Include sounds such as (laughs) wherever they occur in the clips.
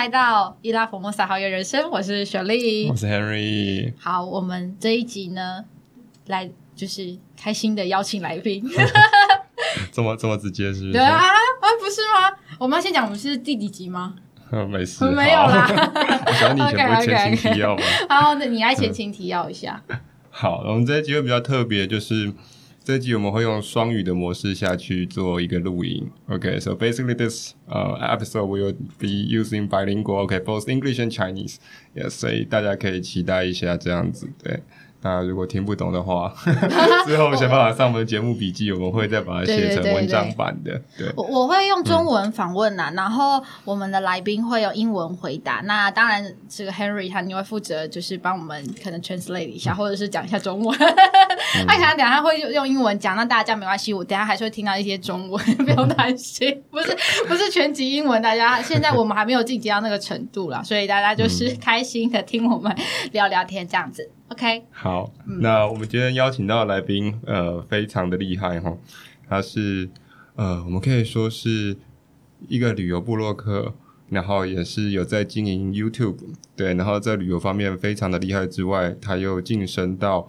来到伊拉佛莫萨好友人生，我是雪莉我。是 Henry。好，我们这一集呢，来就是开心的邀请来宾。(laughs) 这么这么直接是不是？对啊，啊不是吗？我们要先讲我们是第几集吗？嗯，(laughs) 没事，(laughs) 没有啦。好。我想你以前不是前情提要吗？好，那你来前情提要一下。好，我们这一集会比较特别，就是这集我们会用双语的模式下去做一个录音。OK，so、basically this 呃、episode will be using bilingual, OK, both English and Chinese. Yes，所以大家可以期待一下这样子。对，那如果听不懂的话，(laughs) 之后想办法上我们的节目笔记，我们会再把它写成文章版的。对，我我会用中文访问啦，然后我们的来宾会用英文回答。那当然，这个 Henry 他你会负责就是帮我们可能 translate 一下，或者是讲一下中文。(laughs) 他可能等一下会用英文讲，那大家没关系，我等下还是会听到一些中文，(laughs) 不用担心。不是不是全集英文，大家现在我们还没有晋级到那个程度啦，所以大家就是开心的听我们聊聊天这样子。OK，好，那我们今天邀请到的来宾，呃，非常的厉害哈，他是呃，我们可以说是一个旅游部落客，然后也是有在经营 YouTube，对，然后在旅游方面非常的厉害之外，他又晋升到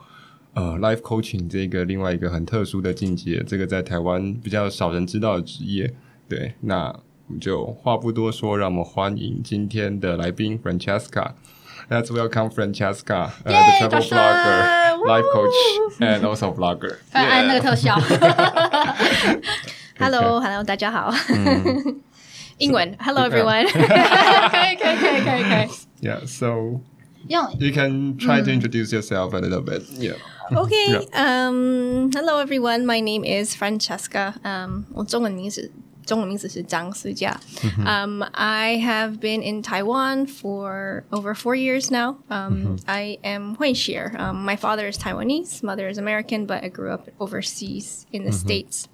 呃 Life Coaching 这个另外一个很特殊的境界，这个在台湾比较少人知道的职业，对，那我们就话不多说，让我们欢迎今天的来宾 Francesca。Let's welcome Francesca, uh, the Yay， travel 掌声 blogger, life 呜 coach, and also vlogger. 按按那个特效。 Hello，Hello，大家好。嗯英文，Hello everyone。可以可以可以可以可以。 Yeah, so 用 you can try to introduce yourself a little bit. Yeah. Okay. Um. Hello everyone. My name is Francesca. Um. 我中文名字 中文名字是张思佳。Um. I have been in Taiwan for over four years now. Um. I am Huixie. Um. My father is Taiwanese. Mother is American, but I grew up overseas in the states.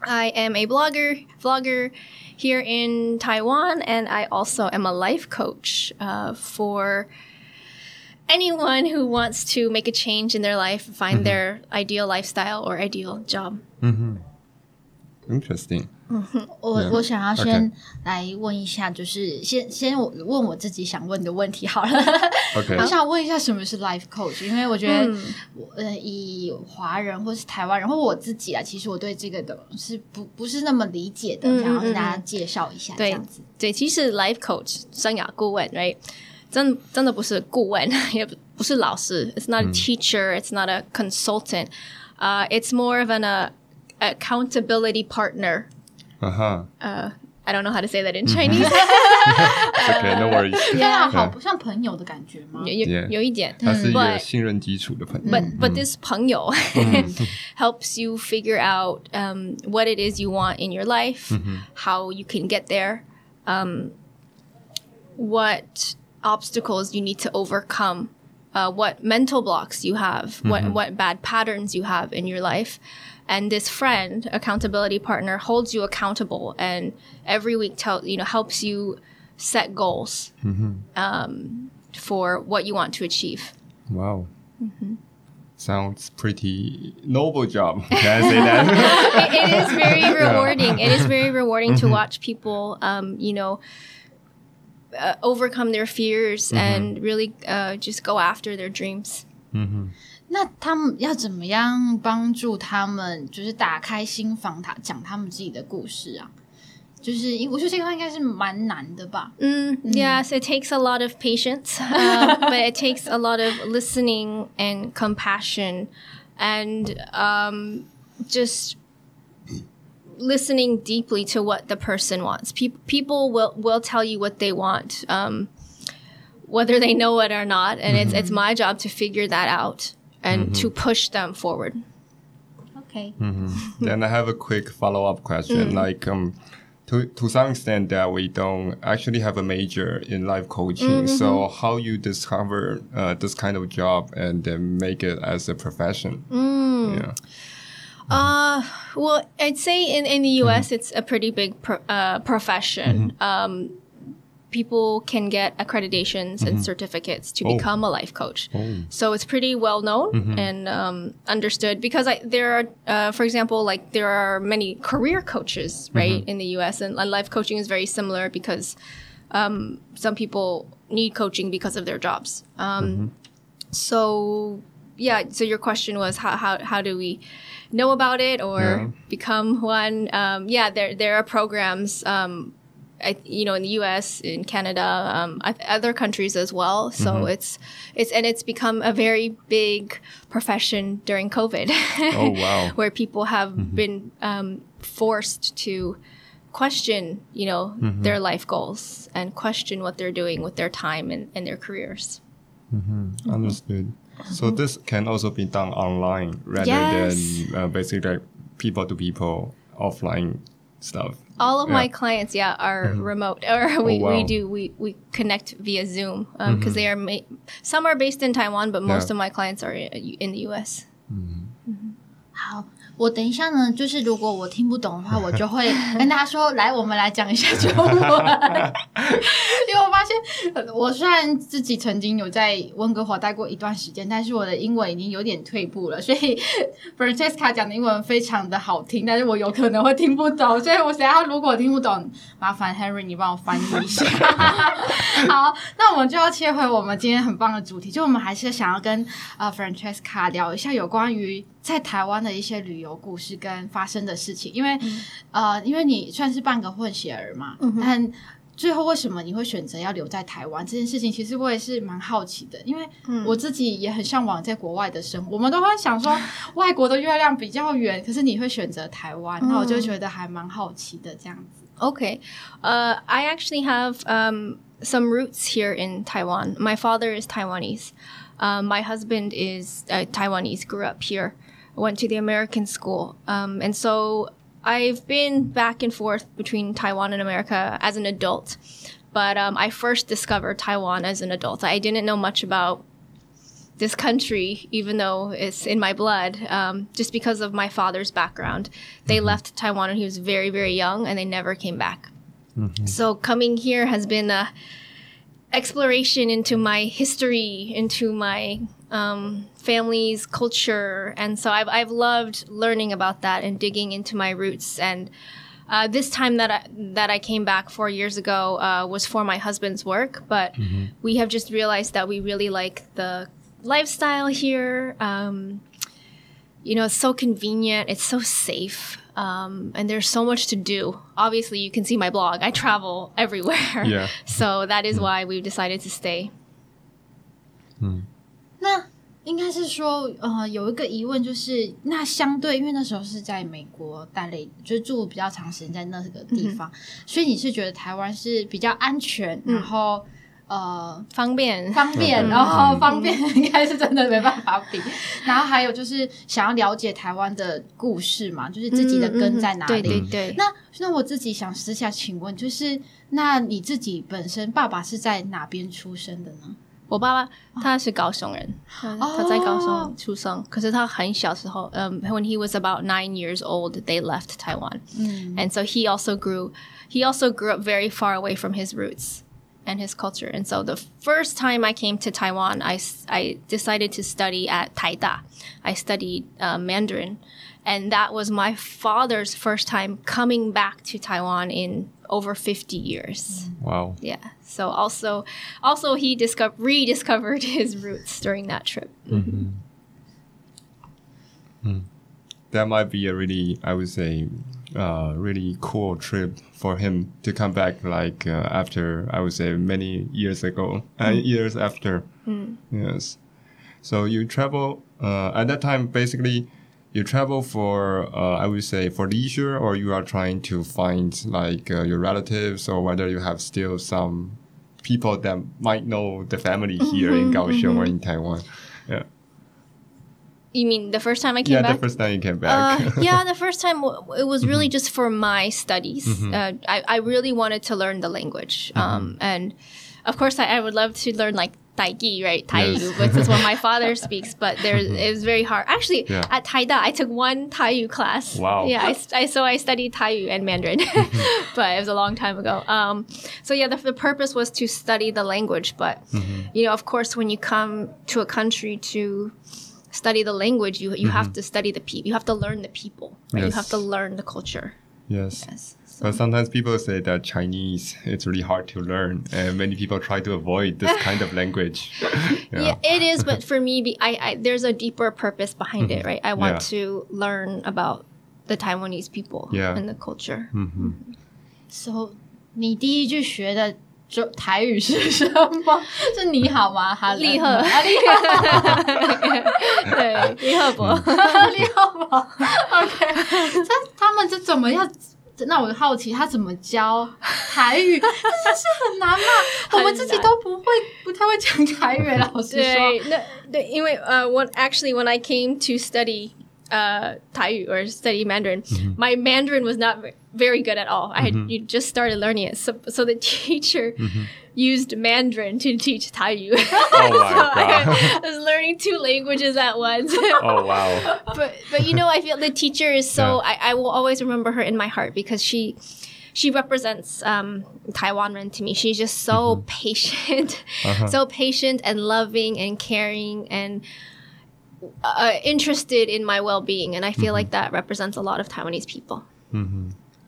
I am a blogger, vlogger here in Taiwan, and I also am a life coach uh, for anyone who wants to make a change in their life, find their ideal lifestyle or ideal job. Interesting. 我 Yeah. 我想要先来问一下，就是先先我问我自己想问的问题好了。我想问一下什么是 life coach，因为我觉得我呃以华人或是台湾人或我自己啊，其实我对这个的是不不是那么理解的，嗯想要跟嗯大家介绍一下这对样子。对，其实 life coach 生涯顾问，right？真真的不是顾问，(laughs) 也不不是老师。It's not a teacher. It's not a consultant. Uh, it's more of an uh, accountability partner. Uh-huh. Uh, I don't know how to say that in mm-hmm. Chinese. (laughs) okay, no uh, worries. (laughs) 像好像朋友的感觉吗？有有有一点，他是一个信任基础的朋友。But but this 朋友 (laughs) helps you figure out um, what it is you want in your life, mm-hmm. how you can get there, um, what obstacles you need to overcome, uh, what mental blocks you have, what mm-hmm. what bad patterns you have in your life. And this friend, accountability partner, holds you accountable, and every week tell you know helps you set goals um, for what you want to achieve. Wow. Sounds pretty noble job. (laughs) Can I say that? (laughs) it, it is very rewarding. It is very rewarding to watch people, um, you know, uh, overcome their fears and really uh, just go after their dreams. 那他们要怎么样帮助他们，就是打开心房，他讲他们自己的故事啊？就是因我觉得这个应该是蛮难的吧。 Mm, Yes, it takes a lot of patience, (laughs) uh, but it takes a lot of listening and compassion and um, just listening deeply to what the person wants. Pe- people will, will tell you what they want, um, whether they know it or not. And it's, it's my job to figure that out and to push them forward. OK，then I have a quick follow up question. Like, um, to to some extent, that we don't actually have a major in life coaching. So, how you discover uh, this kind of job and then make it as a profession? Yeah. Uh, well, I'd say in, in the U.S. it's a pretty big pro- uh, profession. Um, people can get accreditations and certificates to Oh. become a life coach. So it's pretty well known and um, understood because I, there are, uh, for example, like there are many career coaches, right, in the U.S. and, and life coaching is very similar because um, some people need coaching because of their jobs. Um, So yeah, so your question was how how how do we know about it or Yeah. become one? Um, yeah, there there are programs. I, you know, in the U.S., in Canada, um, other countries as well. So it's it's and it's become a very big profession during COVID. Oh, (laughs) wow. where people have been um, forced to question, you know, their life goals and question what they're doing with their time and, and their careers. Understood. So this can also be done online rather Yes. than uh, basically like people to people offline stuff. All of Yeah. my clients, yeah, are mm-hmm. remote, or oh, we, wow. we do we, we connect via Zoom um, because mm-hmm. they are ma- some are based in Taiwan, but most Yeah. of my clients are i- in the U.S. 好，mm-hmm. 我等一下呢，就是如果我听不懂的话，(laughs) 我就会跟大家说，来，我们来讲一下中文。因为我发现，呃我虽然自己曾经有在温哥华待过一段时间，但是我的英文已经有点退步了，所以 Francesca 讲的英文非常的好听，但是我有可能会听不懂，所以我等一下如果听不懂，麻烦 Henry 你帮我翻译一下。好，那我们就要切回我们今天很棒的主题，就我们还是想要跟呃 Francesca 聊一下有关于在台湾的一些旅游故事跟发生的事情，因为、呃，因为你算是半个混血儿嘛，但最后为什么你会选择要留在台湾这件事情，其实我也是蛮好奇的，因为我自己也很向往在国外的生活。我们都会想说，(laughs) 外国的月亮比较圆，可是你会选择台湾，那我就觉得还蛮好奇的这样子。Okay. Uh, I actually have um, some roots here in Taiwan. My father is Taiwanese. Um, my husband is uh, Taiwanese, grew up here, went to the American school. Um, and so I've been back and forth between Taiwan and America as an adult. But um, I first discovered Taiwan as an adult. I didn't know much about this country, even though it's in my blood, um, just because of my father's background. They left Taiwan when he was very, very young, and they never came back. So coming here has been a exploration into my history, into my um, family's culture, and so I've I've loved learning about that and digging into my roots. And uh, this time that I, that I came back four years ago uh, was for my husband's work, but we have just realized that we really like the lifestyle here. Um, you know, it's so convenient. It's so safe. Um, and there's so much to do. Obviously, you can see my blog. I travel everywhere. Yeah. (laughs) So that is why we've decided to stay. 那应该是说，呃，有一个疑问就是，那相对，因为那时候是在美国待了，就是住比较长时间在那个地方，所以你是觉得台湾是比较安全，然后 呃方便。方便，然后方便应该是真的没办法比。然后还有就是想要了解台湾的故事嘛，就是自己的根在哪里。对对对。那那我自己想私下请问，就是那你自己本身爸爸是在哪边出生的呢？我爸爸他是高雄人，他他在高雄出生。可是他很小时候，嗯、w h e n he was about nine years old, they left Taiwan, and so he also grew. He also grew up very far away from his roots and his culture. And so the first time I came to Taiwan, I, I decided to study at Taida. I studied uh, Mandarin. And that was my father's first time coming back to Taiwan in over 50 years. Wow. Yeah. So also, also he discovered rediscovered (laughs) his roots during that trip. That might be a really, I would say, uh, really cool trip for him to come back. Like uh, after, I would say, many years ago, uh, years after. Yes. So you travel uh, at that time. Basically, you travel for, uh, I would say, for leisure, or you are trying to find like uh, your relatives, or whether you have still some people that might know the family here in Kaohsiung or in Taiwan. Yeah. You mean the first time I came Yeah, back? Yeah, the first time you came back. Uh, (laughs) yeah, the first time w- it was really just for my studies. Uh, I, I really wanted to learn the language. Um, and of course, I, I would love to learn like Taigi, right? Taiyu, Yes. which is what my father (laughs) speaks, but there it was very hard. Actually, Yeah. at Taida, I took one Taiyu class. Wow. Yeah, I, I- so I studied Taiyu and Mandarin, (laughs) but it was a long time ago. Um, so yeah, the, the purpose was to study the language, but you know, of course, when you come to a country to study the language, you you have to study the people. You have to learn the people. Right? You Yes. have to learn the culture. Yes. Yes. But sometimes people say that Chinese it's really hard to learn, and many people try to avoid this kind of language. (laughs) Yeah. it is, but for (laughs) me, be- I, I there's a deeper purpose behind it, right? I want Yeah. to learn about the Taiwanese people Yeah. and the culture. So 你第一句学的 中台语是什么？是你好吗？哈厉害啊，厉害，(laughs) 对，利赫博。厉害吗？OK，他他们是怎么样？那我好奇他怎么教台语，(laughs) 这是很难嘛？我们自己都不会，不太会讲台语。老师说，对，那对，因为呃、uh,，when actually when I came to study uh, or study Mandarin, mm-hmm. my Mandarin was not very good at all. I had mm-hmm. you just started learning it, so so the (laughs) teacher. Mm-hmm. Used Mandarin to teach Thai. (laughs) oh so I, (laughs) I, was learning two languages at once. oh wow! but but you know, I feel the teacher is so. Yeah. I, I will always remember her in my heart because she she represents um, Taiwan Ren to me. She's just so mm-hmm. patient, uh-huh. so patient and loving and caring and uh, interested in my well being. And I feel like that represents a lot of Taiwanese people.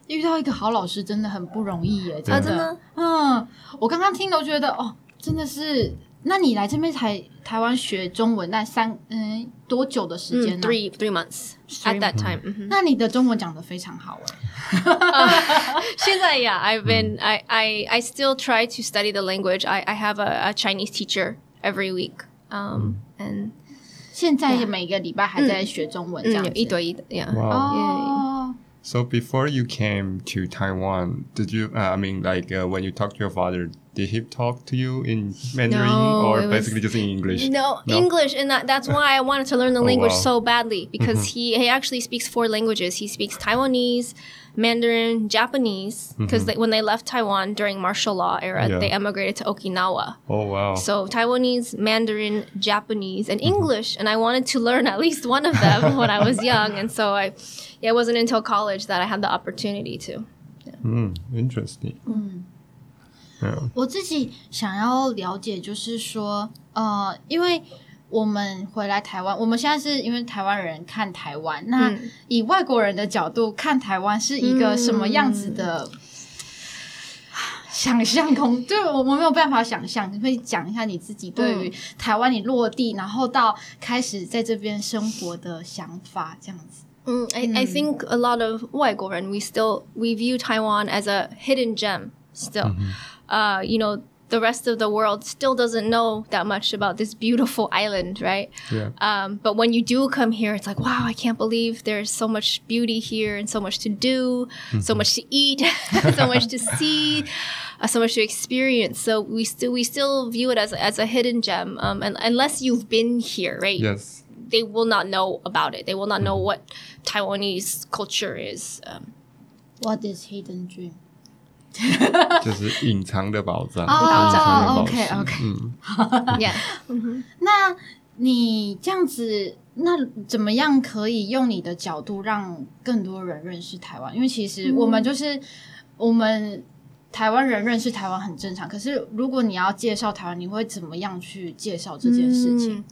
遇到一个好老师真的很不容易耶，真的。啊真的嗯，我刚刚听都觉得哦，真的是。那你来这边才台湾学中文，那三嗯多久的时间 Mm, 呢？ three three months at that time. mhm. 那你的中文讲的非常好哎。(laughs) 现在 yeah, I've been I, I I still try to study the language. I, I have a, a Chinese teacher every week. Um and 现在每个礼拜还在学中文这样子。嗯，一对一的，yeah. Wow. 哦， So before you came to Taiwan, did you? Uh, I mean, like uh, when you talked to your father, did he talk to you in Mandarin No, or it was- basically just in English? No, English, and that, that's why I wanted to learn the oh, language wow. so badly mm-hmm. because he, he actually speaks four languages. He speaks Taiwanese, Mandarin, Japanese. Because mm-hmm. when they left Taiwan during martial law era, Yeah. they emigrated to Okinawa. Oh wow! So Taiwanese, Mandarin, Japanese, and mm-hmm. English, and I wanted to learn at least one of them when I was young. And so I, yeah, it wasn't until college that I had the opportunity to. Hmm, interesting. Hmm. 我自己想要了解，就是说，呃，因为我们回来台湾，我们现在是因为台湾人看台湾，那嗯以外国人的角度看台湾是一个什么样子的？想象空，就我们没有办法想象。你可以讲一下你自己对于台湾你落地，然后到开始在这边生活的想法，这样子。Mm, I, I think a lot of 外国人 we still we view Taiwan as a hidden gem still. Uh, you know, the rest of the world still doesn't know that much about this beautiful island, right? Yeah. Um, but when you do come here, it's like, wow, I can't believe there's so much beauty here and so much to do, so much to eat, (laughs) so much to see, uh, so much to experience. So we still we still view it as as a hidden gem, um, and unless you've been here, right? Yes. they will not know about it. They will not know what Taiwanese culture is. Um, What is hidden dream？(laughs) 就是隐藏的宝藏。哦隐藏的宝石 OK，OK 嗯 yeah. 那你这样子，那怎么样可以用你的角度让更多人认识台湾？因为其实我们就是、我们台湾人认识台湾很正常，可是如果你要介绍台湾，你会怎么样去介绍这件事情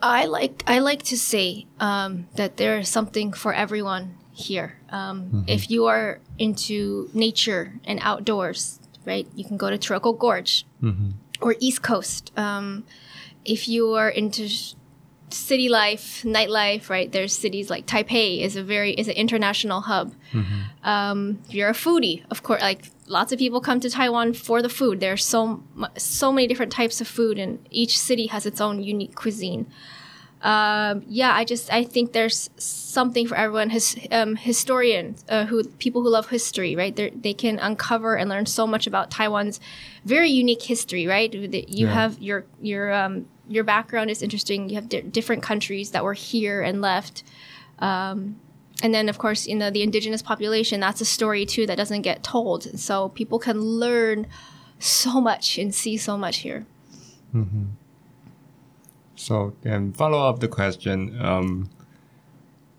？I like I like to say um, that there is something for everyone here. Um, If you are into nature and outdoors, right, you can go to Taroko Gorge or East Coast. Um, if you are into city life, nightlife, right, there's cities like Taipei is a very is an international hub. Um, if you're a foodie, of course, like lots of people come to Taiwan for the food. There's so so many different types of food, and each city has its own unique cuisine. Um, yeah, I just I think there's something for everyone. His um, historians, uh, who people who love history, right? They they can uncover and learn so much about Taiwan's very unique history, right? You Yeah. have your your um, your background is interesting. You have di- different countries that were here and left. Um, and then, of course, you know, the indigenous population, that's a story too that doesn't get told. And so people can learn so much and see so much here. So, and follow up the question, um,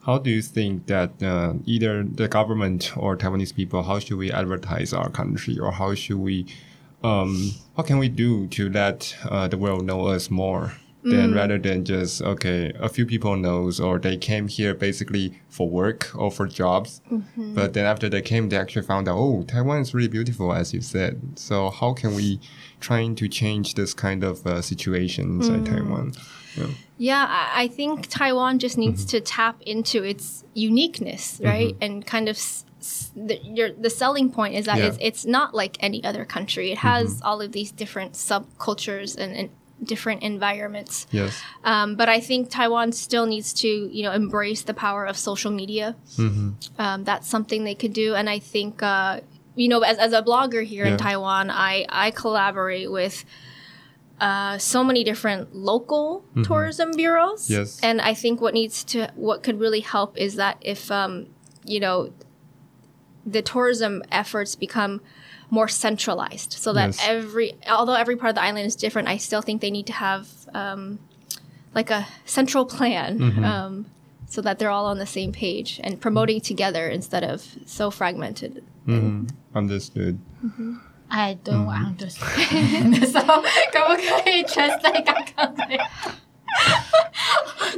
how do you think that uh, either the government or Taiwanese people, how should we advertise our country, or how should we, um, what can we do to let uh, the world know us more? Then mm. rather than just okay a few people knows or they came here basically for work or for jobs mm-hmm. but then after they came they actually found out oh taiwan is really beautiful as you said so how can we trying to change this kind of uh, situation inside mm. taiwan yeah. Yeah, I, think Taiwan just needs mm-hmm. to tap into its uniqueness, mm-hmm. right? And kind of s- s- the, your, the selling point is that Yeah. it's, it's not like any other country. It has all of these different subcultures and, and different environments. yes Um, but I think Taiwan still needs to, you know, embrace the power of social media. Um, that's something they could do, and I think, uh, you know, as, as a blogger here in Taiwan, I I collaborate with. Uh, so many different local tourism bureaus, Yes. and I think what needs to what could really help is that if um, you know the tourism efforts become more centralized, so that Yes. every although every part of the island is different, I still think they need to have um, like a central plan um, so that they're all on the same page and promoting together instead of so fragmented. hmm understood I don't understand 的时(laughs) 候，可不可以 translate 刚刚那个？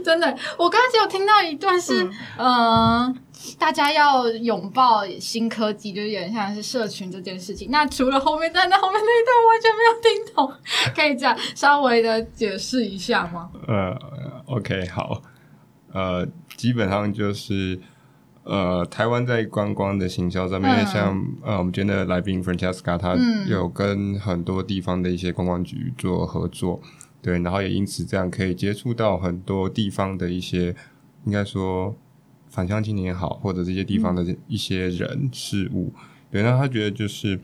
真的，我刚刚只有听到一段是，呃， 大家要拥抱新科技，就有点像是社群这件事情。那除了后面站在后面那一段，我完全没有听懂，可以这样稍微的解释一下吗？呃，OK，好，呃，基本上就是呃，台湾在观光的行销上面，嗯像呃，我们今天的来宾 Francesca，她嗯有跟很多地方的一些观光局做合作，对，然后也因此这样可以接触到很多地方的一些，应该说返乡青年也好，或者这些地方的一些人事物，对，那他觉得就是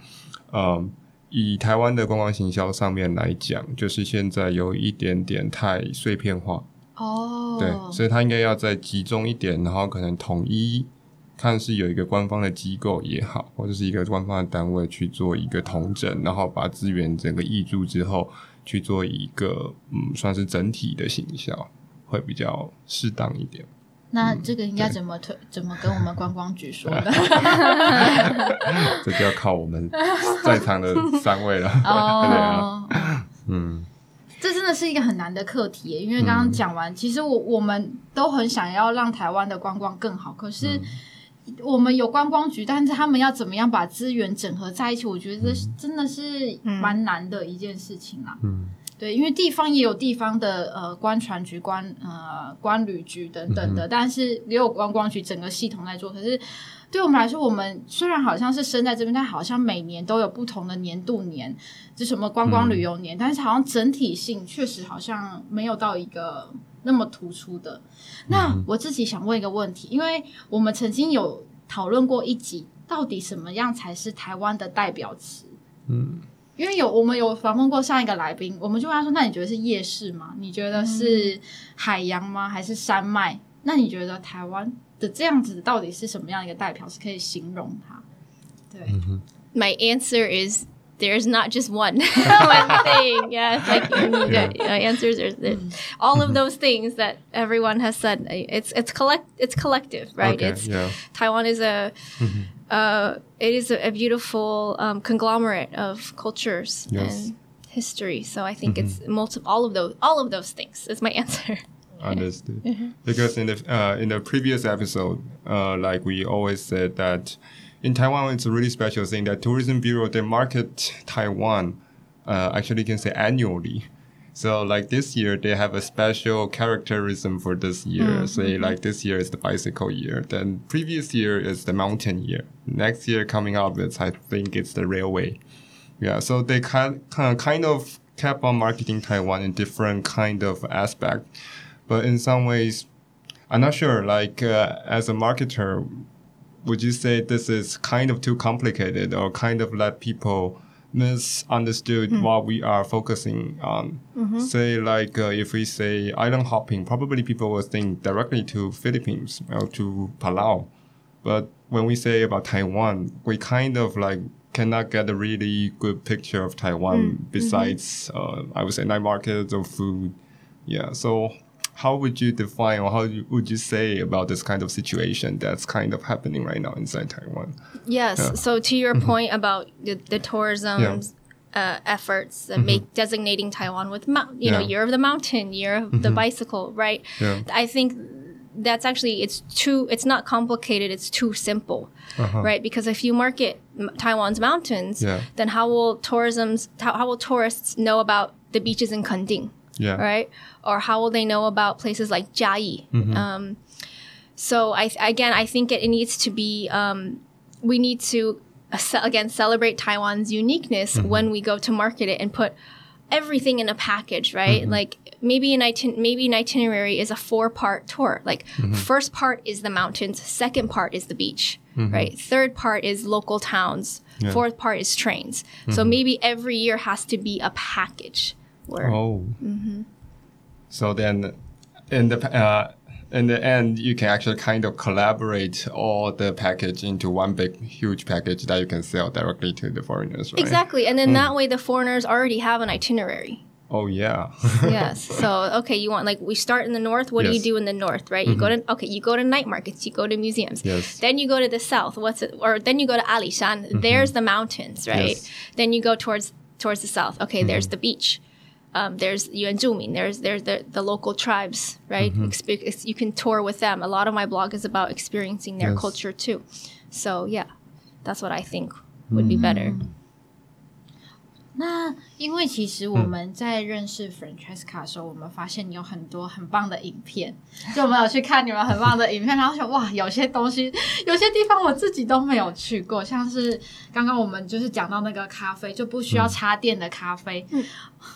呃。以台湾的观光行销上面来讲，就是现在有一点点太碎片化，哦，对，所以他应该要再集中一点，然后可能统一，看是有一个官方的机构也好，或者是一个官方的单位去做一个统整，然后把资源整个挹注之后，去做一个嗯，算是整体的行销，会比较适当一点。那这个应该怎么推？怎么跟我们观光局说呢？(laughs) 这就要靠我们在场的三位了。(laughs) 对啊，哦，嗯，这真的是一个很难的课题，因为刚刚讲完，其实我我们都很想要让台湾的观光更好，可是我们有观光局，但是他们要怎么样把资源整合在一起，我觉得真的是蛮难的一件事情啦。嗯，对，因为地方也有地方的呃观船局、观呃观旅局等等的，但是也有观光局整个系统在做。可是对我们来说，我们虽然好像是生在这边，但好像每年都有不同的年度年，就什么观光旅游年，但是好像整体性确实好像没有到一个那么突出的。那我自己想问一个问题，因为我们曾经有讨论过一集，到底什么样才是台湾的代表词？嗯，因为有我们有访问过上一个来宾，我们就问他说：“那你觉得是夜市吗？你觉得是海洋吗？还是山脉？那你觉得台湾的这样子到底是什么样一个代表是可以形容它？”对，My answer is there's not just one (laughs) one thing. Yeah, like need uh, answers. There's all of those things that everyone has said. It's it's collect it's collective, right? Okay, It's yeah. Taiwan is a uh, it is a, a beautiful um, conglomerate of cultures Yes. and history. So I think it's multi- all of those all of those things is my (laughs) answer. Understood. Because in the uh, in the previous episode, uh, like we always said that in Taiwan, it's a really special thing that tourism bureau they market Taiwan, uh, actually you can say annually. So like this year, they have a special characterism for this year. Say like this year is the bicycle year. Then previous year is the mountain year. Next year coming up, it's I think it's the railway. Yeah, so they kind kind of kept on marketing Taiwan in different kind of aspect, but in some ways, I'm not sure. Like uh, as a marketer, would you say this is kind of too complicated or kind of let people misunderstood what we are focusing on? Say like uh, if we say island hopping, probably people will think directly to Philippines or to Palau. But when we say about Taiwan, we kind of like cannot get a really good picture of Taiwan besides, uh, I would say, night markets or food. Yeah. So, how would you define or how would you say about this kind of situation that's kind of happening right now inside Taiwan? Yes. Yeah. So to your point about the, the tourism Yeah. uh, efforts that make designating Taiwan with you know, year of the mountain, year of the bicycle, right? Yeah. I think that's actually it's too it's not complicated it's too simple Uh-huh. right because if you market m- taiwan's mountains Yeah. then how will tourism's how, how will tourists know about the beaches in Kending Yeah. right? Or how will they know about places like Jiayi? Mm-hmm. Um, so I again, I think it, it needs to be. Um, we need to again celebrate Taiwan's uniqueness mm-hmm. when we go to market it and put everything in a package, right? Mm-hmm. Like maybe an itin- maybe an itinerary is a four part tour. Like first part is the mountains, second part is the beach, right? Third part is local towns, fourth part is trains. So maybe every year has to be a package. Oh. Mm-hmm. So then, in the uh, in the end, you can actually kind of collaborate all the package into one big, huge package that you can sell directly to the foreigners, right? Exactly. And then hmm. that way the foreigners already have an itinerary. Oh yeah. (laughs) yes. So, okay, you want like we start in the north, what do you do in the north, right? You go mm-hmm. to okay, you go to night markets, you go to museums. Yes. Then you go to the south. What's it or then you go to Alishan. There's mm-hmm. the mountains, right? Yes. Then you go towards towards the south. Okay, there's the beach. Um, there's Yuanzhumin, there's there's the, the local tribes, right? Ex- you can tour with them. A lot of my blog is about experiencing their Yes. culture too. So yeah, that's what I think would be better. 那因为其实我们在认识 Francesca 的时候，我们发现你有很多很棒的影片，就我们有去看你们很棒的影片，然后想哇，有些东西，有些地方我自己都没有去过，像是刚刚我们就是讲到那个咖啡就不需要插电的咖啡，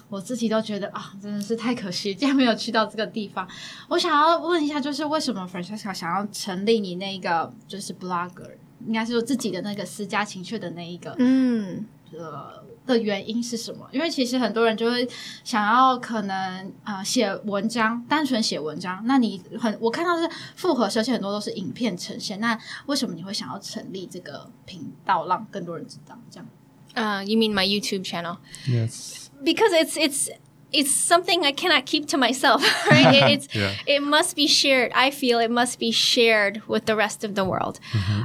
我自己都觉得啊，真的是太可惜，竟然没有去到这个地方。我想要问一下，就是为什么 Francesca 想要成立你那个就是 blogger，应该是说自己的那个私家情趣的那一个嗯。呃的原因是什么？因为其实很多人就会想要可能呃写文章，单纯写文章。那你很我看到是复合设计很多都是影片呈现，那为什么你会想要成立这个频道，让更多人知道？这样 Uh, you mean my YouTube channel? yes. because it's it's it's something I cannot keep to myself, (laughs) right? It, it's (laughs) Yeah. it must be shared. I feel it must be shared with the rest of the world.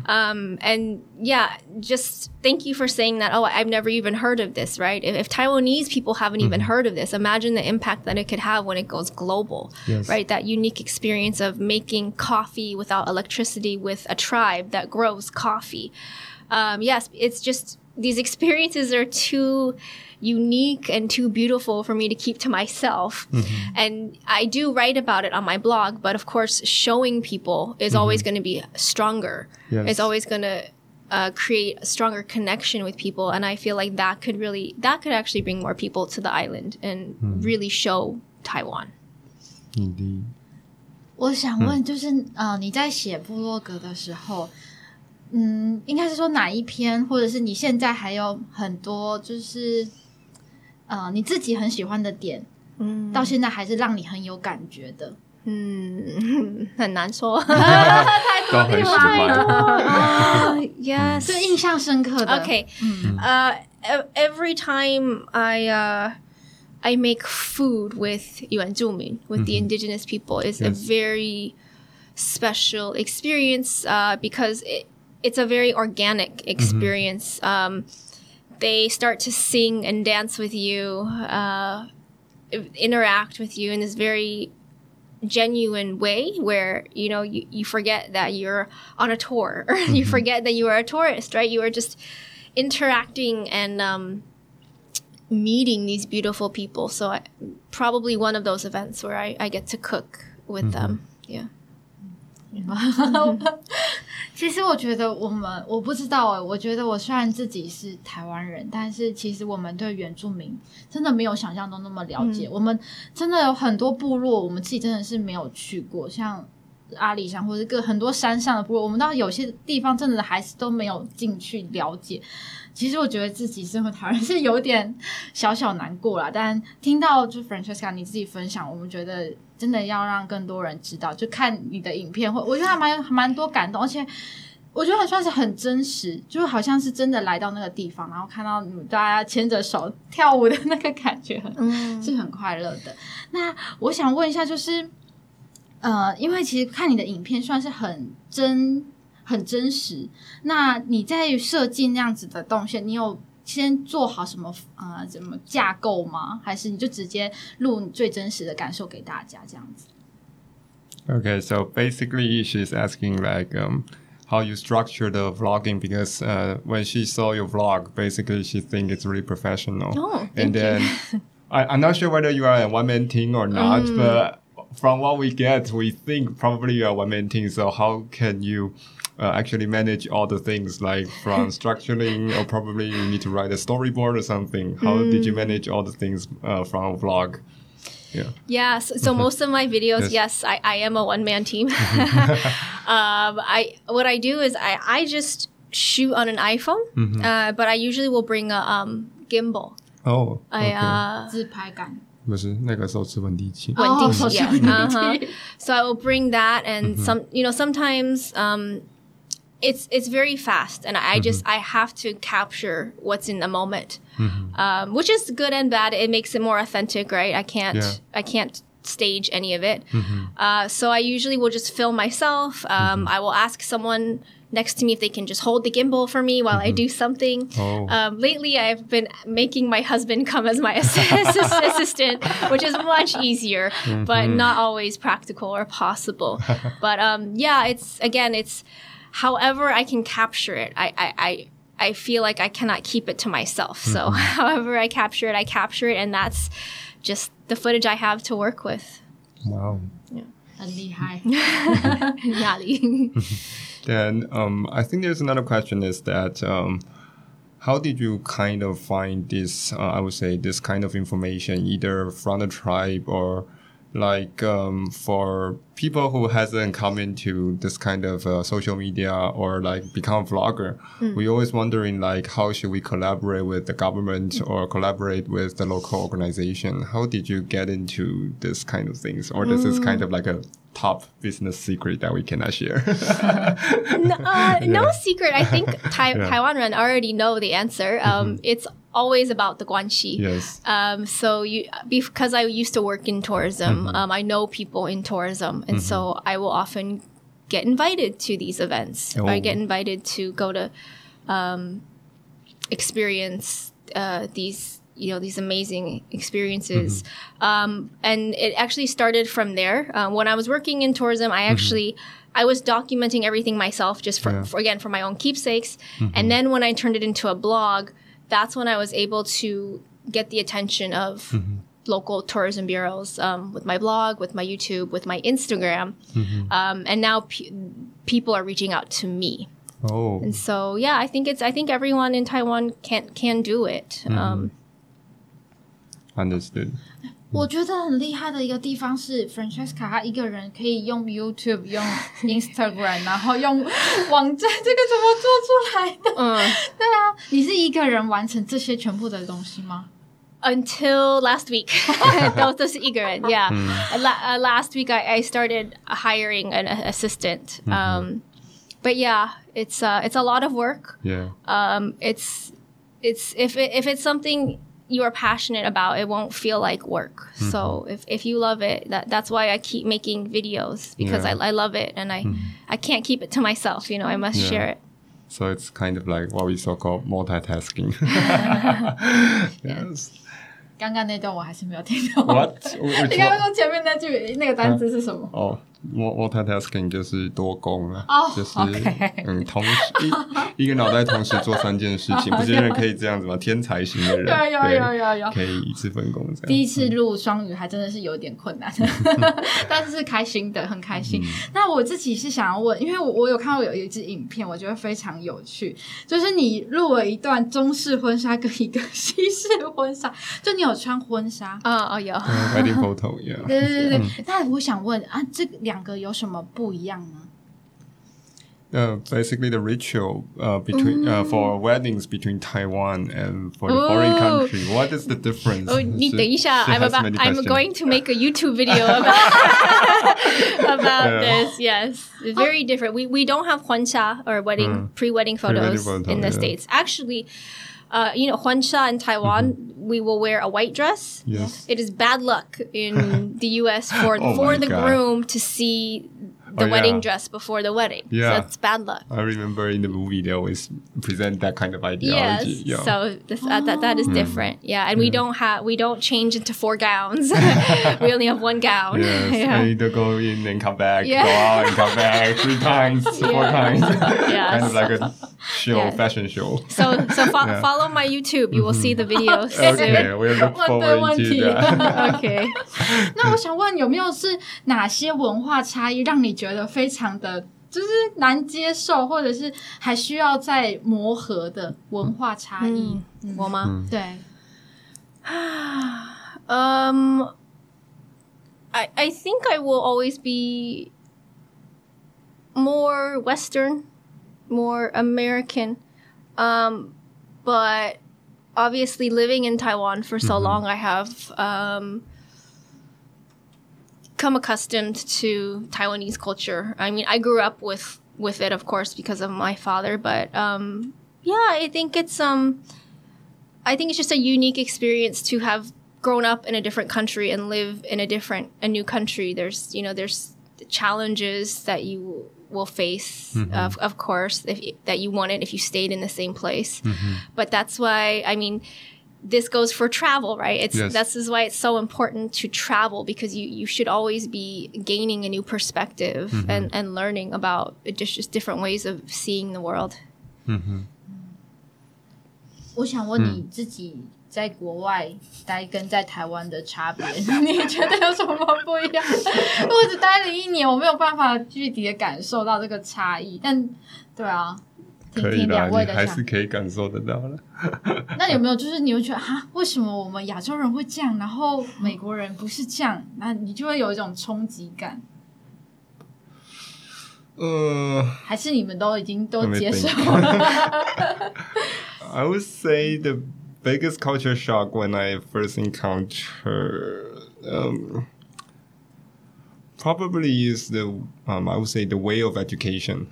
Um, and yeah, just thank you for saying that. Oh, I've never even heard of this, right? If, if Taiwanese people haven't even heard of this, imagine the impact that it could have when it goes global, Yes. right? That unique experience of making coffee without electricity with a tribe that grows coffee. Um, yes, it's just these experiences are too unique and too beautiful for me to keep to myself. And I do write about it on my blog, but of course, showing people is always going to be stronger. Yes. It's always going to uh, create a stronger connection with people, and I feel like that could really that could actually bring more people to the island and really show Taiwan. Indeed. 我想问，就是、呃，你在写部落格的时候， 嗯，应该是说哪一篇，或者是你现在还有很多，就是呃，你自己很喜欢的点，嗯到现在还是让你很有感觉的。嗯，很难说。都很喜欢。Uh, yes. 是印象深刻的。Okay. Uh, e- every time I uh, I make food with Yuan Zhumin, with the indigenous people, it's a very special experience uh, because it, it's a very organic experience. Um, they start to sing and dance with you, uh, interact with you in this very genuine way where you know you, you forget that you're on a tour. (laughs) You forget that you are a tourist right? You are just interacting and um, meeting these beautiful people. So I, probably one of those events where I, I get to cook with them. Yeah (laughs) 其实我觉得我们我不知道哎，我觉得我虽然自己是台湾人，但是其实我们对原住民真的没有想象中那么了解。我们真的有很多部落，我们自己真的是没有去过，像阿里山或者各很多山上的部落，我们到有些地方真的还是都没有进去了解。其实我觉得自己身为台湾人是有点小小难过啦，但听到就 Francesca 你自己分享，我们觉得真的要让更多人知道，就看你的影片会，我觉得还蛮还蛮多感动，而且我觉得还算是很真实，就好像是真的来到那个地方，然后看到你大家牵着手跳舞的那个感觉很，是很快乐的。那我想问一下，就是呃，因为其实看你的影片算是很真。很真实。那你在设计那样子的动线，你有先做好什么呃怎么架构吗？还是你就直接录你最真实的感受给大家这样子？ Okay, so basically, she's asking like um, how you structure the vlogging because uh, when she saw your vlog, basically she think it's really professional. Oh, thank and then I, I'm not sure whether you are a one man team or not, Mm. but from what we get, we think probably you are a one man team. So how can you? Uh, actually manage all the things like (laughs) from structuring or probably you need to write a storyboard or something how did you Mm. manage all the things uh, from a vlog yeah Yeah, so, so most (laughs) of my videos, Yes. yes, I, I am a one man team. (laughs) um, I what I do is I, I just shoot on an iPhone, uh, but I usually will bring a um, gimbal. oh I okay. uh, 自拍感，不是那个手持稳定器。稳定哦器, yeah. 手持稳定器 Uh-huh. So I will bring that, and some you know sometimes um, it's it's very fast, and I just I have to capture what's in the moment, um, which is good and bad. It makes it more authentic, right? I can't Yeah. I can't stage any of it. Uh, so I usually will just film myself. Um, I will ask someone next to me if they can just hold the gimbal for me while I do something. Oh. Um, lately, I've been making my husband come as my (laughs) assist- assistant, which is much easier, but not always practical or possible. (laughs) but um, yeah, it's again, it's however I can capture it. I, I, I I feel like I cannot keep it to myself. So (laughs) however I capture it, I capture it, and that's just the footage I have to work with. Wow. 很厉害。压力 Then (laughs) (laughs) um, I think there's another question is that um, how did you kind of find this? Uh, I would say this kind of information either from the tribe or like um, for people who hasn't come into this kind of uh, social media or like become vlogger, we always wondering like how should we collaborate with the government or collaborate with the local organization? How did you get into this kind of things, or this is kind of like a top business secret that we cannot share? (laughs) no, uh, (laughs) no secret. I think tai- (laughs) Yeah. Taiwan already know the answer. Um, It's always about the guanxi. yes. Um, so you because I used to work in tourism, um, I know people in tourism, and so I will often get invited to these events. Oh. I get invited to go to um, experience uh, these you know these amazing experiences um, and it actually started from there uh, when i was working in tourism i actually i was documenting everything myself just for, Yeah. for again for my own keepsakes and then when i turned it into a blog that's when i was able to get the attention of local tourism bureaus um, with my blog with my youtube with my instagram um, and now pe- people are reaching out to me Oh. and so yeah i think it's i think everyone in taiwan can can do it um, Understood. (laughs) 我觉得很厉害的一个地方是，Francesca 她一个人可以用 YouTube、用 (laughs) Instagram，然后用网站，这个怎么做出来的？嗯对啊，你是 一个人完成这些全部的东西吗？ until last week. 都都是一个人, yeah. Uh, la- uh, last week I, I started hiring an a- assistant. Um, but yeah, it's uh, it's a lot of work. Yeah. Um, it's it's if it, if it's something you are passionate about, it won't feel like work. So if, if you love it, that that's why I keep making videos because Yeah. I, I love it and I I can't keep it to myself. You know, I must Yeah. share it. So it's kind of like what we so call multitasking. (laughs) (laughs) yes. 刚刚那段我还是没有听懂。 What? 你 Which 刚刚 one? 说前面那句那个单词是什么？哦 (laughs) ，mul-，multitasking 就是多工了，哦就是 OK 嗯，同时一一个脑袋同时做三件事情，(laughs) 不是有人可以这样子吗？天才型的人，有有有有有可以一次分工这样。第一次录双语还真的是有点困难，(laughs) 但是是开心的，很开心。那我自己是想要问，因为我我有看到有一支影片，我觉得非常有趣，就是你录了一段中式婚纱跟一个西式婚纱，就你有穿婚纱。Oh, oh yeah. 嗯 wedding photo，yeah。对对对对，那我想问啊，这两两个有什么不一样呢？Uh, basically the ritual uh, between uh, for weddings between Taiwan and for the Ooh. foreign country. What is the difference? Oh, 你等一下, I'm about, I'm going to make a YouTube video (laughs) about, (laughs) about yeah. this. Yes, very different. We we don't have huansha or wedding mm. pre-wedding photos pre -wedding photo, in the yeah. states. Actually uh, you know, huansha in Taiwan, we will wear a white dress. Yes. It is bad luck in (laughs) the U.S. for Oh for the God. groom to see the Oh, wedding yeah. dress before the wedding. Yeah. So it's bad luck. I remember in the movie they always present that kind of Yes. ideology. Yeah. So this, uh, that that is different. Yeah, and we don't have we don't change into four gowns. (laughs) (laughs) we only have one gown. Yes, yeah. (laughs) I need to go in and come back, Yeah. go out and come back three times, four Yeah. times. Yes. kind of like a show, Yeah. fashion show. So so fo- Yeah. follow my YouTube. You will see the videos. Okay, we'll look 问对问 forward 题 to that. okay. 那我想问，有没有是哪些文化差异让你觉 得非常的就是难接受，或者是还需要再磨合的文化差异？嗯，我吗？对， Um, I (sighs) I think I will always be more Western, more American. Um, but obviously, living in Taiwan for so long, I have um, come accustomed to Taiwanese culture. I mean, I grew up with with it, of course, because of my father. But um, yeah, I think it's um. I think it's just a unique experience to have grown up in a different country and live in a different a new country. There's you know there's challenges that you will face of, of course if that you wanted if you stayed in the same place. But that's why I mean this goes for travel, right? It's Yes. this is why it's so important to travel because you you should always be gaining a new perspective and and learning about just just different ways of seeing the world. 我想问你自己在国外待跟在台湾的差别，你觉得有什么不一样？我只待了一年，我没有办法具体的感受到这个差异。但对啊， (laughs) (laughs) (laughs) 听可以啦，听两位你还是可以感受得到的。那有没有就是你会觉得啊，为什么我们亚洲人会这样，然后美国人不是这样？那你就会有一种冲击感，呃、还是你们都已经都接受了？I would say the biggest culture shock when I first encounter um, probably is the um, I would say the way of education.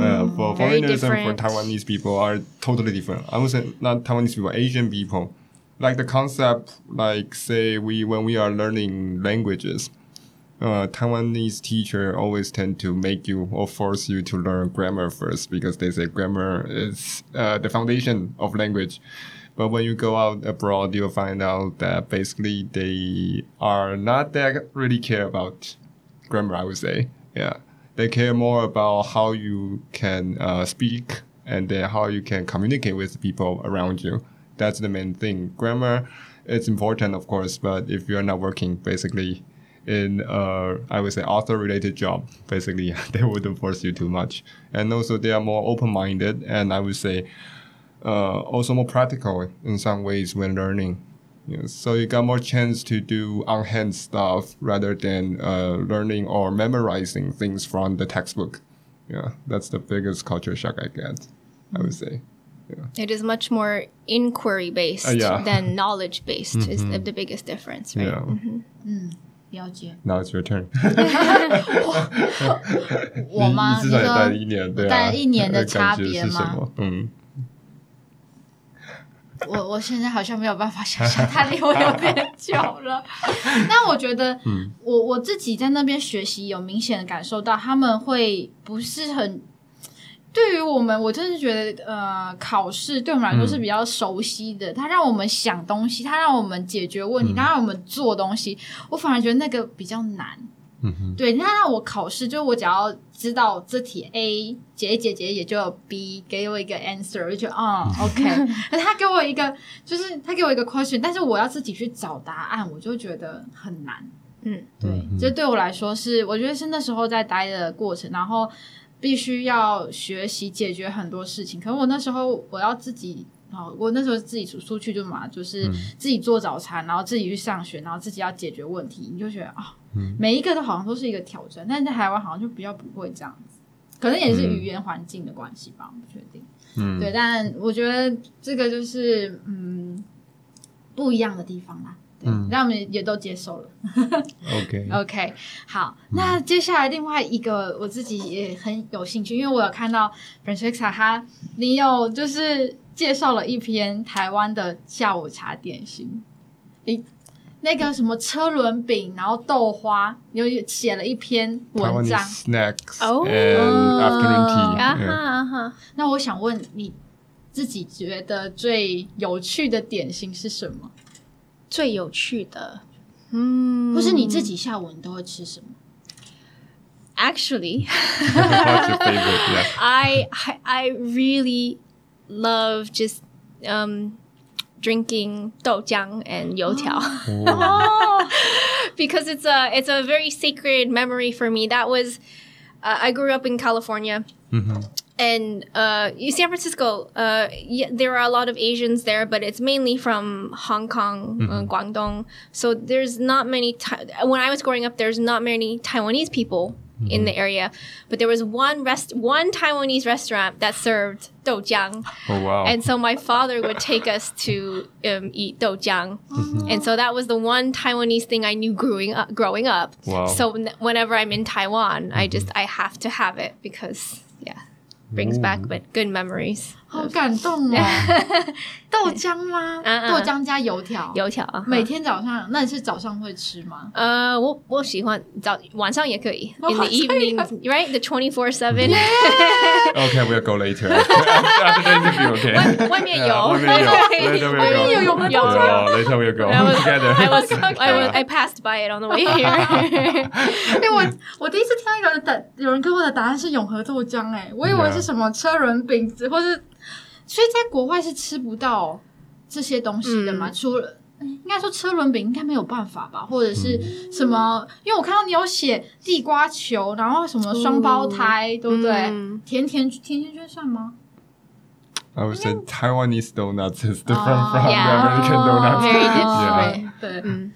Uh, for Very foreigners and for. Taiwanese people are totally different. I would say not Taiwanese people, Asian people. Like the concept, like say we when we are learning languages, uh, Taiwanese teacher always tend to make you or force you to learn grammar first because they say grammar is uh, the foundation of language. But when you go out abroad, you'll find out that basically they are not that really care about grammar. I would say, yeah, they care more about how you can uh, speak and then how you can communicate with people around you. That's the main thing. Grammar, it's important, of course, but if you're not working, basically, in uh, I would say author-related job, basically (laughs) they wouldn't force you too much, and also they are more open-minded, and I would say uh, also more practical in some ways when learning. You know, so you got more chance to do on-hand stuff rather than uh, learning or memorizing things from the textbook. Yeah, that's the biggest culture shock I get. I would say. It is much more inquiry based Uh, yeah. than knowledge based. Is the, the biggest difference, right? Yeah. 了解 Now it's your turn. (laughs) 我吗？你你至少也说待了一年，对啊，待了一年的呃差感觉别吗是什么？嗯， (laughs) (laughs) 我我现在好像没有办法想象，他离我有点久了。那我觉得，(laughs) 我我自己在那边学习，有明显的感受到他们会不是很。对于我们，我真是觉得，呃，考试对我们来说是比较熟悉的。它让我们想东西，它让我们解决问题，它让我们做东西。我反而觉得那个比较难。嗯哼，对，那让我考试，就我只要知道这题 A 解一解解一解就有 B，给我一个 answer，我就觉得嗯 (laughs) OK。那他给我一个，就是他给我一个 question，但是我要自己去找答案，我就觉得很难。嗯，对，这对我来说是，我觉得是那时候在待的过程，然后必须要学习解决很多事情。可是我那时候我要自己。哦，我那时候自己出出去就嘛，就是自己做早餐，然后自己去上学，然后自己要解决问题，你就觉得啊、每一个都好像都是一个挑战。但是在台湾好像就比较不会这样子，可能也是语言环境的关系吧，我不确定。嗯，对，但我觉得这个就是嗯不一样的地方啦。对，嗯让我们也都接受了。，OK，OK，(laughs) 好，那接下来另外一个我自己也很有兴趣，因为我有看到 Francesca 她，你有就是介绍了一篇台湾的下午茶点心，诶，那个什么车轮饼然后豆花又又写了一篇文章。Snacks 哦啊哈啊。哈那我想问你自己觉得最有趣的点心是什么？最有趣的嗯。不是你自己下午你都会吃什么？(laughs) Actually ii really love just 嗯 drinking doujiang and (gasps) youtiao. (laughs) Because it's a it's a very sacred memory for me. That was uh, I grew up in California. Mm-hmm. And uh, San Francisco, uh, yeah, there are a lot of Asians there, but it's mainly from Hong Kong, uh, mm-hmm. uh, Guangdong. So there's not many. Ta- when I was growing up, there's not many Taiwanese people in the mm-hmm. area, but there was one rest, one Taiwanese restaurant that served doujiang, Oh wow. and so my father would take us to um, eat doujiang, mm-hmm. and so that was the one Taiwanese thing I knew growing up. Growing up, Wow. so n- whenever I'm in Taiwan, I mm-hmm. just I have to have it because yeah, brings back but good memories. 好感动哦！豆浆吗？豆浆加油条，油条啊，每天早上，那你是早上会吃吗？呃，我我喜欢早晚上也可以 in the evening, right? The twenty four seven. okay, we'll go later. After the interview, okay. 外面有外面有外面有有？有 Yeah, later we'll go together. I was, I was, I passed by it on the way here. 因为我我第一次听到有人答有人给我的答案是永和豆浆，哎，我以为是什么车轮饼子，或是，所以在国外是吃不到这些东西的嘛？除了应该说车轮饼应该没有办法吧，或者是什么？因为我看到你有写地瓜球，然后什么双胞胎，对不对？嗯甜甜甜甜圈算吗？I would say Taiwanese donuts is different Oh, from yeah. the American donuts. Very different. 对，嗯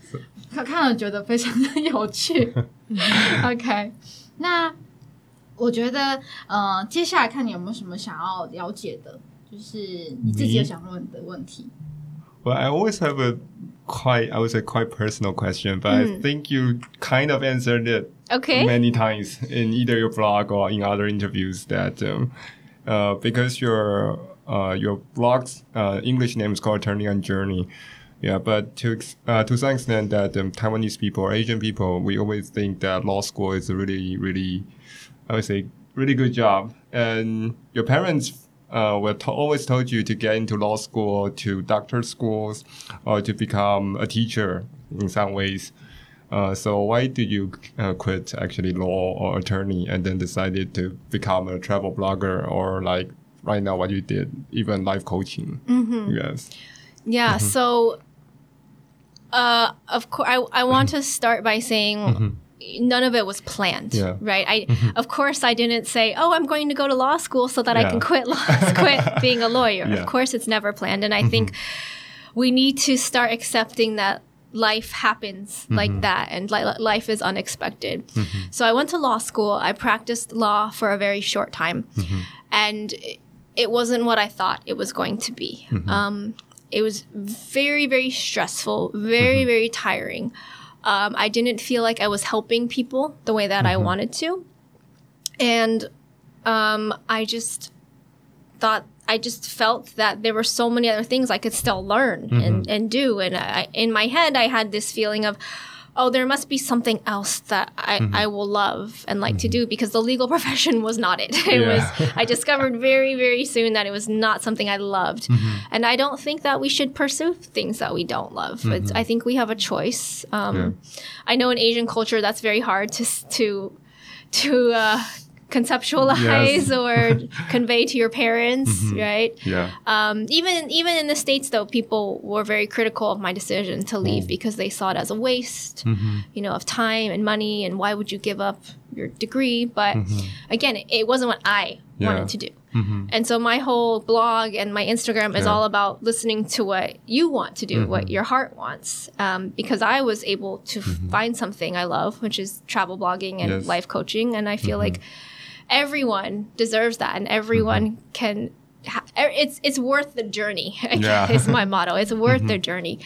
看看了觉得非常的有趣。(laughs) OK，那我觉得呃，接下来看你有没有什么想要了解的，就是你自己有想问的问题。Well, I always have a quite, I would say, quite personal question, but mm. I think you kind of answered it okay. many times in either your blog or in other interviews. That um, uh, because your uh, your blog's uh, English name is called Attorney on Journey. Yeah, but to uh, to some extent, that um, Taiwanese people or Asian people, we always think that law school is a really, really, I would say, really good job, and your parents uh, were to- always told you to get into law school, to doctor schools, or to become a teacher in some ways. Uh, so why did you uh, quit actually law or attorney and then decided to become a travel blogger or like right now what you did, even life coaching? Mm-hmm. Yes. Yeah. So, uh, of course, I, I want to start by saying none of it was planned, Yeah. right? I, mm-hmm. of course, I didn't say, "Oh, I'm going to go to law school so that I can quit law, (laughs) quit being a lawyer." Yeah. Of course, it's never planned, and I think mm-hmm. we need to start accepting that life happens mm-hmm. like that and li- life is unexpected. So I went to law school. I practiced law for a very short time, and it- it wasn't what I thought it was going to be. Um, it was very, very stressful, very, very tiring. Um, I didn't feel like I was helping people the way that I wanted to. And um, I just thought, I just felt that there were so many other things I could still learn and, and do. And I, in my head, I had this feeling of, oh, there must be something else that I, I will love and like to do because the legal (laughs) profession was not it. (laughs) It Yeah. was, I (laughs) discovered very, very soon that it was not something I loved. And I don't think that we should pursue things that we don't love. It's, I think we have a choice. Um, I know in Asian culture that's very hard to, to, to, uh, conceptualize Yes. (laughs) or (laughs) convey to your parents, mm-hmm. right? Yeah. Um, even even in the states, though, people were very critical of my decision to leave mm. because they saw it as a waste, mm-hmm. you know, of time and money, and why would you give up your degree? But mm-hmm. again, it, it wasn't what I Yeah. wanted to do, and so my whole blog and my Instagram is Yeah. all about listening to what you want to do, what your heart wants, um, because I was able to find something I love, which is travel blogging and Yes. life coaching, and I feel like everyone deserves that and everyone can ha- it's it's worth the journey. (laughs) Yeah. is my (laughs) motto. It's worth the journey.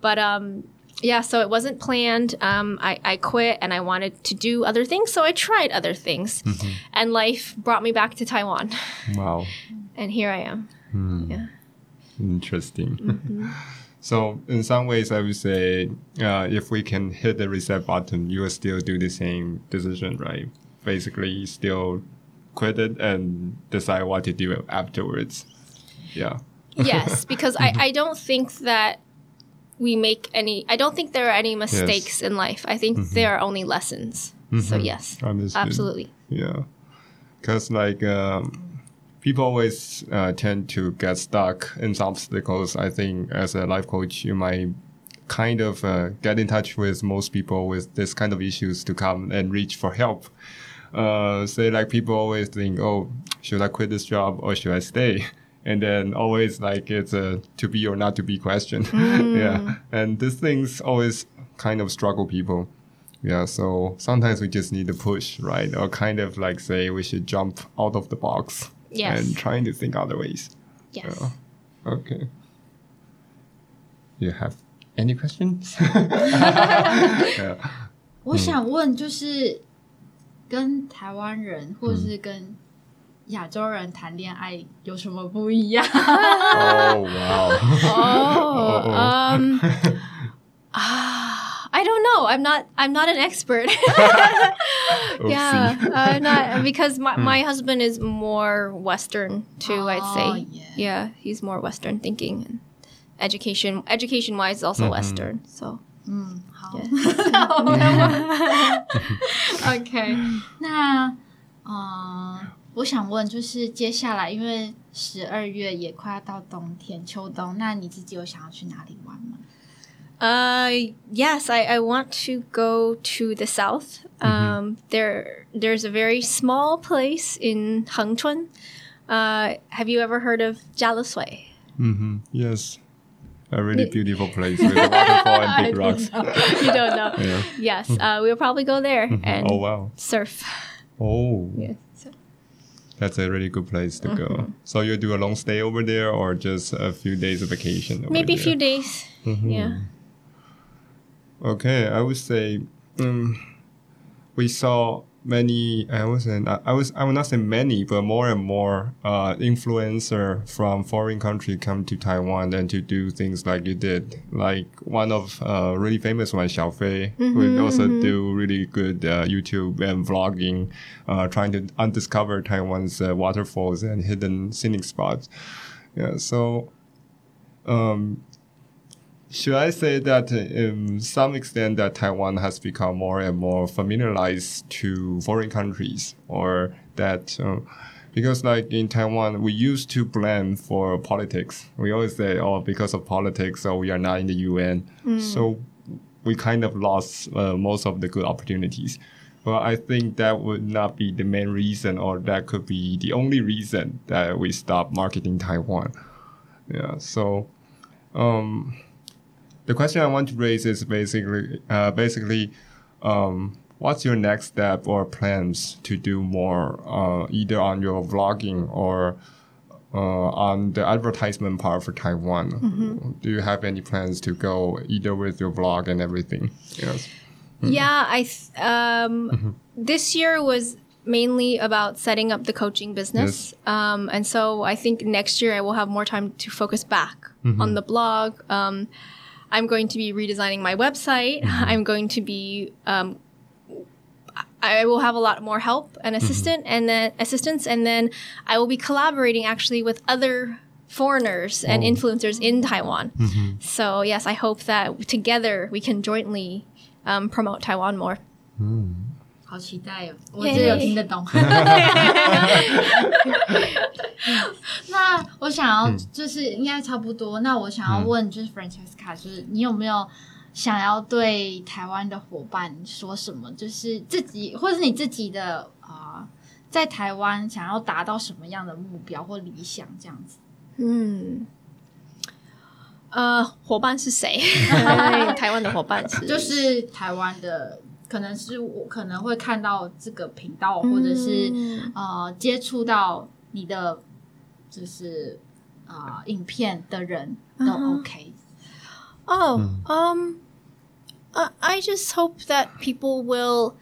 But um yeah so it wasn't planned. Um I, I quit and i wanted to do other things so i tried other things. And life brought me back to taiwan. (laughs) Wow. and here i am. Yeah. Interesting. So in some ways, I would say uh, if we can hit the reset button, you will still do the same decision, right? Basically, still quit it and decide what to do afterwards. Yeah. yes, (laughs) because I, I don't think that we make any. I don't think there are any mistakes in life. I think there are only lessons. So yes, Understood. absolutely. Yeah, because like um, people always uh, tend to get stuck in some obstacles. I think as a life coach, you might kind of uh, get in touch with most people with this kind of issues to come and reach for help. Uh, say like people always think, oh, should I quit this job or should I stay? (laughs) And then always like it's a to be or not to be question. (laughs) yeah, and these things always kind of struggle people. Yeah, so sometimes we just need to push, right? Or kind of like say we should jump out of the box Yes. and trying to think other ways. Yes. Yeah. Okay. You have any questions? (laughs) yeah. 我想问，就是 跟台湾人或是跟亚洲人谈恋爱有什么不一样？ Oh wow. Oh, Uh-oh. um, ah, I (laughs) don't (laughs) know. I'm not. I'm not an expert. (laughs) yeah, I'm not because my, my husband is more Western too. I'd Oh, say. yeah. Yeah, he's more Western thinking and education. Education wise, also Western. So 嗯，好，那我们 (laughs) yes, I, I want to go to the south. Mm-hmm. Um, mm -hmm. There, there's a very small place in Hengchun. Uh, have you ever heard of Jialeshui? Mm -hmm. Yes. A really beautiful place with a waterfall and big rocks. you don't know. (laughs) Yeah. Yes, uh, we'll probably go there and Oh wow. surf. Oh, Yeah. So, that's a really good place to go. So you'll do a long stay over there, or just a few days of vacation? Maybe a few days. Yeah. Okay, I would say um, we saw many. I was I was I would not say many, but more and more uh, influencer from foreign country come to Taiwan and to do things like you did. Like one of uh, really famous one, Xiao Fei, who also do really good uh, YouTube and vlogging, uh, trying to undiscover Taiwan's uh, waterfalls and hidden scenic spots. Yeah, so um, should I say that in some extent that Taiwan has become more and more familiarized to foreign countries or that uh, because like in Taiwan we used to blame for politics. We always say, oh, because of politics, so we are not in the UN. So we kind of lost uh, most of the good opportunities. But I think that would not be the main reason, or that could be the only reason that we stop marketing Taiwan. Yeah. So, um, the question I want to raise is basically, uh, basically, um, what's your next step or plans to do more, uh, either on your vlogging or uh, on the advertisement part for Taiwan? Do you have any plans to go either with your vlog and everything? Yes. Yeah, I th- um, this year was mainly about setting up the coaching business. Um, and so I think next year I will have more time to focus back on the blog. Um, I'm going to be redesigning my website. I'm going to be um, I will have a lot more help and assistant and then assistance and then I will be collaborating actually with other foreigners and influencers in Taiwan. So yes, I hope that together we can jointly um, promote Taiwan more. 好期待哦！我这有听得懂。(laughs) 那我想要就是应该差不多。那我想要问就是 Francesca，就是你有没有想要对台湾的伙伴说什么？就是自己或者是你自己的啊、呃在台湾想要达到什么样的目标或理想这样子？嗯，呃，伙伴是谁？(laughs) 台湾的伙伴是就是台湾的，可能是我可能会看到这个频道，或者是、嗯呃接触到你的就是啊、呃影片的人都 OK。 Oh, um, uh, I just hope that people will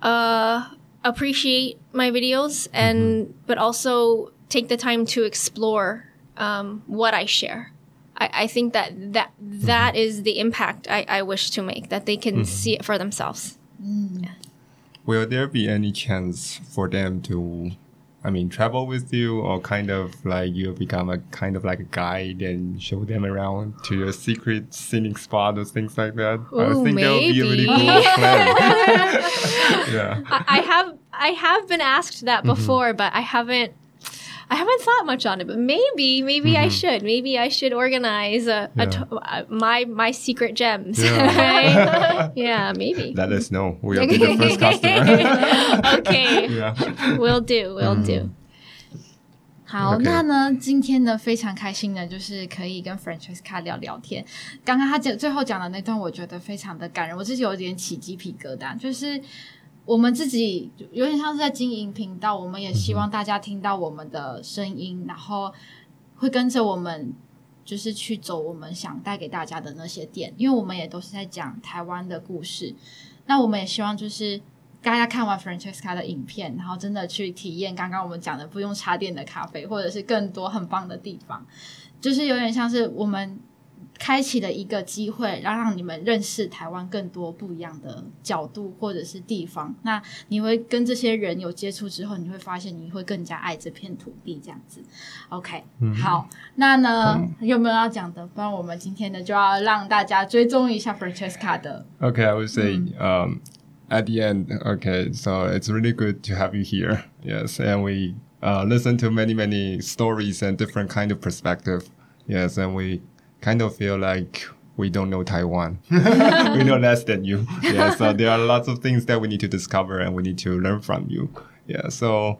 uh, appreciate my videos and but also take the time to explore um, what I share. I, I think that that mm-hmm. that is the impact I, I wish to make that they can mm-hmm. see it for themselves. Mm. Will there be any chance for them to, I mean, travel with you, or kind of like you become a kind of like a guide and show them around to your secret scenic spot or things like that? I Ooh, think that would be a really cool (laughs) plan. (laughs) yeah. I, I have I have been asked that mm-hmm. before, but I haven't I haven't thought much on it. But maybe maybe I should. Maybe I should organize a, a Yeah. to- uh, my my secret gems. Yeah. right? (laughs) (laughs) yeah, maybe. Let us know. We'll be (laughs) the first customer. okay, yeah. we'll do. We'll do. 好 OK 那呢，今天呢非常开心的，就是可以跟 Francesca 聊聊天。刚刚他讲最后讲的那段，我觉得非常的感人，我自己有点起鸡皮疙瘩。就是 我们自己有点像是在经营频道，我们也希望大家听到我们的声音，然后会跟着我们。就是去走我们想带给大家的那些店，因为我们也都是在讲台湾的故事。那我们也希望就是大家看完 Francesca 的影片，然后真的去体验刚刚我们讲的不用插电的咖啡，或者是更多很棒的地方，就是有点像是我们开启了一个机会，让让你们认识台湾更多不一样的角度或者是地方。那你会跟这些人有接触之后，你会发现你会更加爱这片土地，这样子。OK，、好，那呢有没有要讲的？不然我们今天呢就要让大家追踪一下 Francesca 的 Okay, I would say um, at the end. Okay, so it's really good to have you here. Yes, and we uh, listen to many many stories and different kind of perspective. Yes, and we kind of feel like we don't know Taiwan. (laughs) we know less than you. Yeah, so there are lots of things that we need to discover and we need to learn from you. Yeah, so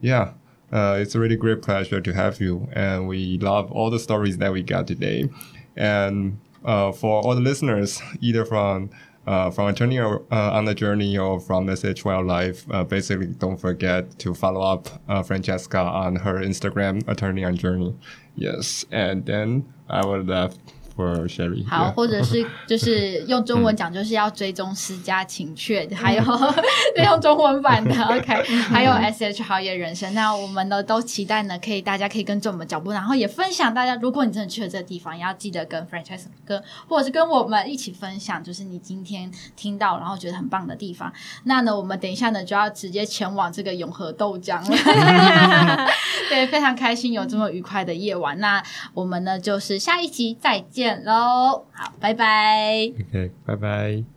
yeah. Uh, it's a really great pleasure to have you, and we love all the stories that we got today. And uh, for all the listeners, either from uh, from Attorney uh, on the Journey or from SH Wildlife, uh, basically don't forget to follow up uh, Francesca on her Instagram, Attorney on Journey. Yes, and then I would love for Sherry. 好，或者是 (laughs) 就是用中文讲，就是要追踪私家情趣，还有 (laughs) 用中文版的 (laughs) OK，还有 SH 好野人生。那我们呢都期待呢，可以大家可以跟着我们脚步，然后也分享大家，如果你真的去了这个地方，也要记得跟 franchise 跟或者是跟我们一起分享，就是你今天听到然后觉得很棒的地方。那呢，我们等一下呢就要直接前往这个永和豆浆了。对，非常开心有这么愉快的夜晚。那我们呢就是下一集再见见喽，好，拜拜。OK，拜拜。